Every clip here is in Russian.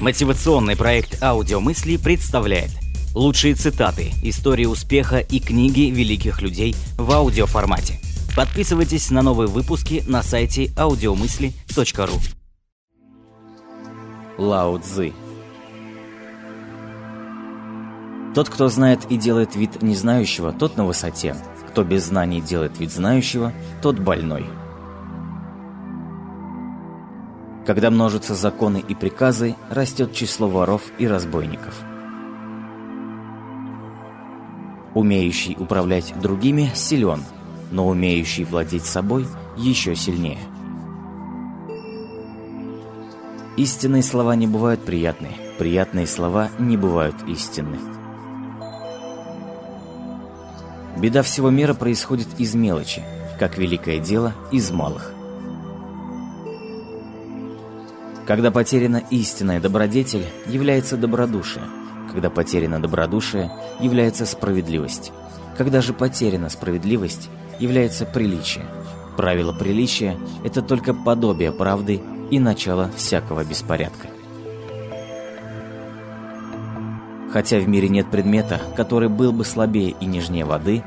Мотивационный проект «Аудиомысли» представляет лучшие цитаты, истории успеха и книги великих людей в аудиоформате. Подписывайтесь на новые выпуски на сайте audiomысли.ру Лао Цзы Тот, кто знает и делает вид незнающего, тот на высоте. Кто без знаний делает вид знающего, тот больной. Когда множатся законы и приказы, растет число воров и разбойников. Умеющий управлять другими силен, но умеющий владеть собой еще сильнее. Истинные слова не бывают приятные, приятные слова не бывают истинны. Беда всего мира происходит из мелочи, как великое дело из малых. Когда потеряна истинная добродетель, является добродушие. Когда потеряна добродушие, является справедливость. Когда же потеряна справедливость, является приличие. Правило приличия – это только подобие правды и начало всякого беспорядка. Хотя в мире нет предмета, который был бы слабее и нежнее воды,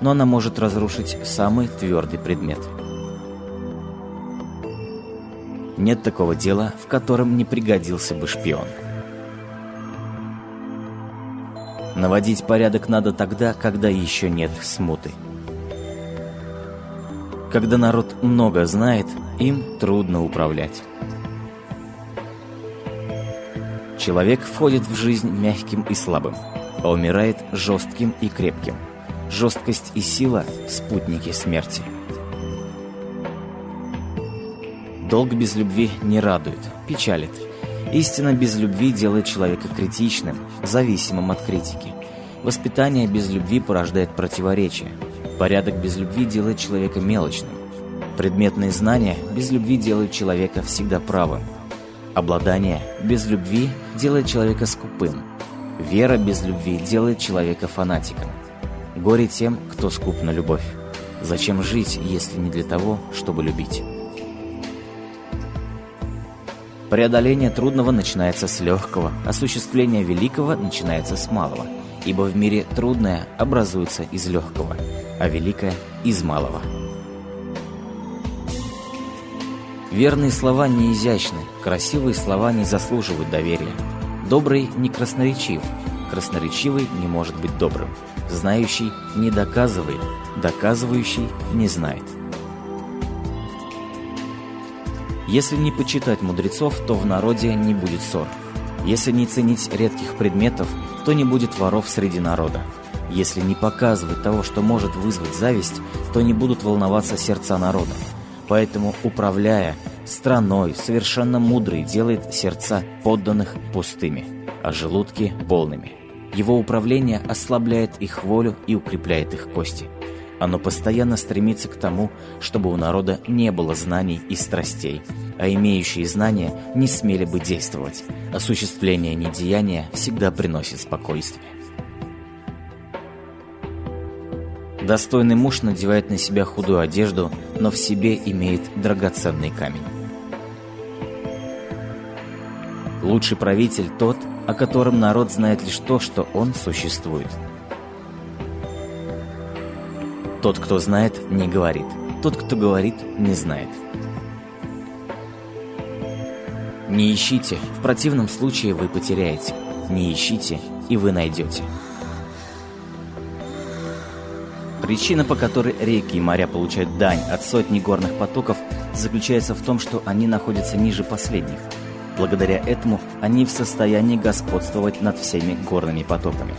но она может разрушить самый твердый предмет – нет такого дела, в котором не пригодился бы шпион. Наводить порядок надо тогда, когда еще нет смуты. Когда народ много знает, им трудно управлять. Человек входит в жизнь мягким и слабым, а умирает жестким и крепким. Жесткость и сила – спутники смерти. Долг без любви не радует, печалит. Истина без любви делает человека критичным, зависимым от критики. Воспитание без любви порождает противоречия. Порядок без любви делает человека мелочным. Предметные знания без любви делают человека всегда правым. Обладание без любви делает человека скупым. Вера без любви делает человека фанатиком. Горе тем, кто скуп на любовь. Зачем жить, если не для того, чтобы любить? Преодоление трудного начинается с легкого, осуществление великого начинается с малого, ибо в мире трудное образуется из легкого, а великое – из малого. Верные слова не изящны, красивые слова не заслуживают доверия. Добрый не красноречив, красноречивый не может быть добрым. Знающий не доказывает, доказывающий не знает. Если не почитать мудрецов, то в народе не будет ссор. Если не ценить редких предметов, то не будет воров среди народа. Если не показывать того, что может вызвать зависть, то не будут волноваться сердца народа. Поэтому, управляя страной, совершенно мудрый делает сердца подданных пустыми, а желудки полными. Его управление ослабляет их волю и укрепляет их кости. Оно постоянно стремится к тому, чтобы у народа не было знаний и страстей, а имеющие знания не смели бы действовать. Осуществление недеяния всегда приносит спокойствие. Достойный муж надевает на себя худую одежду, но в себе имеет драгоценный камень. Лучший правитель тот, о котором народ знает лишь то, что он существует – тот, кто знает, не говорит. Тот, кто говорит, не знает. Не ищите, в противном случае вы потеряете. Не ищите, и вы найдете. Причина, по которой реки и моря получают дань от сотни горных потоков, заключается в том, что они находятся ниже последних. Благодаря этому они в состоянии господствовать над всеми горными потоками.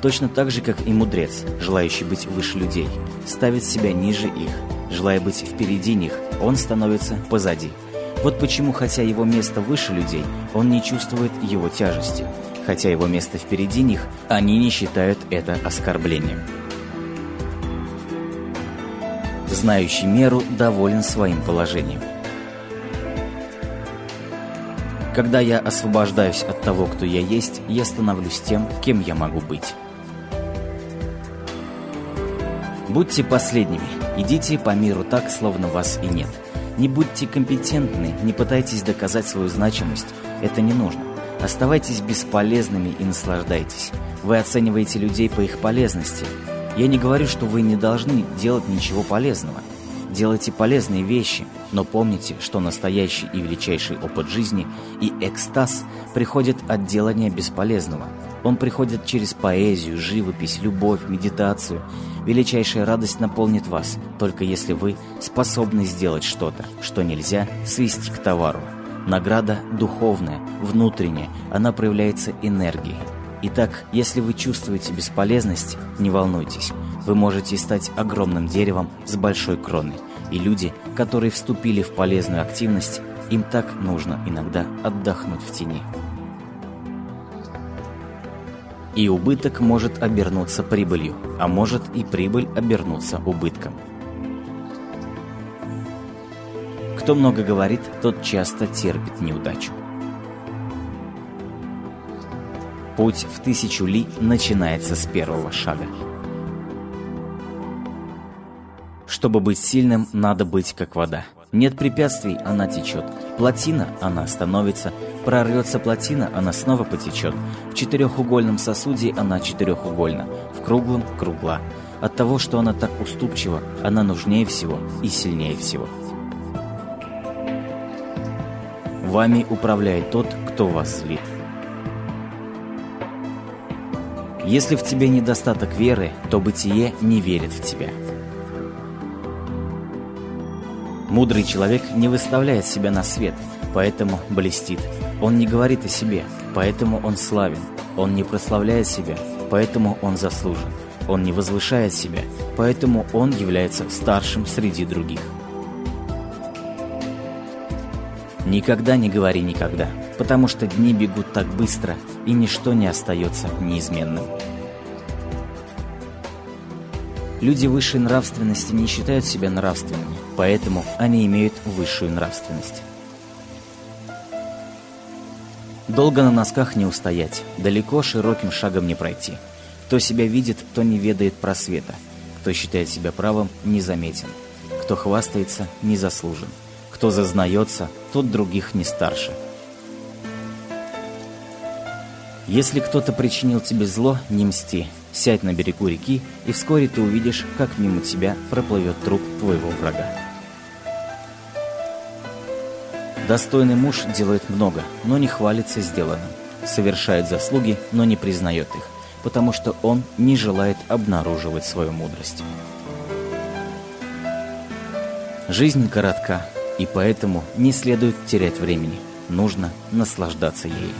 Точно так же, как и мудрец, желающий быть выше людей, ставит себя ниже их. Желая быть впереди них, он становится позади. Вот почему, хотя его место выше людей, он не чувствует его тяжести. Хотя его место впереди них, они не считают это оскорблением. Знающий меру доволен своим положением. Когда я освобождаюсь от того, кто я есть, я становлюсь тем, кем я могу быть. Будьте последними. Идите по миру так, словно вас и нет. Не будьте компетентны, не пытайтесь доказать свою значимость. Это не нужно. Оставайтесь бесполезными и наслаждайтесь. Вы оцениваете людей по их полезности. Я не говорю, что вы не должны делать ничего полезного. Делайте полезные вещи, но помните, что настоящий и величайший опыт жизни и экстаз приходят от делания бесполезного. Он приходит через поэзию, живопись, любовь, медитацию. Величайшая радость наполнит вас, только если вы способны сделать что-то, что нельзя свести к товару. Награда духовная, внутренняя, она проявляется энергией. Итак, если вы чувствуете бесполезность, не волнуйтесь. Вы можете стать огромным деревом с большой кроной. И люди, которые вступили в полезную активность, им так нужно иногда отдохнуть в тени. И убыток может обернуться прибылью, а может и прибыль обернуться убытком. Кто много говорит, тот часто терпит неудачу. Путь в тысячу ли начинается с первого шага. Чтобы быть сильным, надо быть как вода. Нет препятствий, она течет. Плотина, она становится. Прорвется плотина, она снова потечет. В четырехугольном сосуде она четырехугольна. В круглом – кругла. От того, что она так уступчива, она нужнее всего и сильнее всего. Вами управляет тот, кто вас злит. Если в тебе недостаток веры, то бытие не верит в тебя. Мудрый человек не выставляет себя на свет, поэтому блестит. Он не говорит о себе, поэтому он славен. Он не прославляет себя, поэтому он заслужен. Он не возвышает себя, поэтому он является старшим среди других. Никогда не говори никогда, потому что дни бегут так быстро, и ничто не остается неизменным. Люди высшей нравственности не считают себя нравственными, поэтому они имеют высшую нравственность. Долго на носках не устоять, далеко широким шагом не пройти. Кто себя видит, то не ведает просвета. Кто считает себя правым, не заметен. Кто хвастается, не заслужен. Кто зазнается, тот других не старше. Если кто-то причинил тебе зло, не мсти. Сядь на берегу реки, и вскоре ты увидишь, как мимо тебя проплывет труп твоего врага. Достойный муж делает много, но не хвалится сделанным. Совершает заслуги, но не признает их, потому что он не желает обнаруживать свою мудрость. Жизнь коротка, и поэтому не следует терять времени. Нужно наслаждаться ею.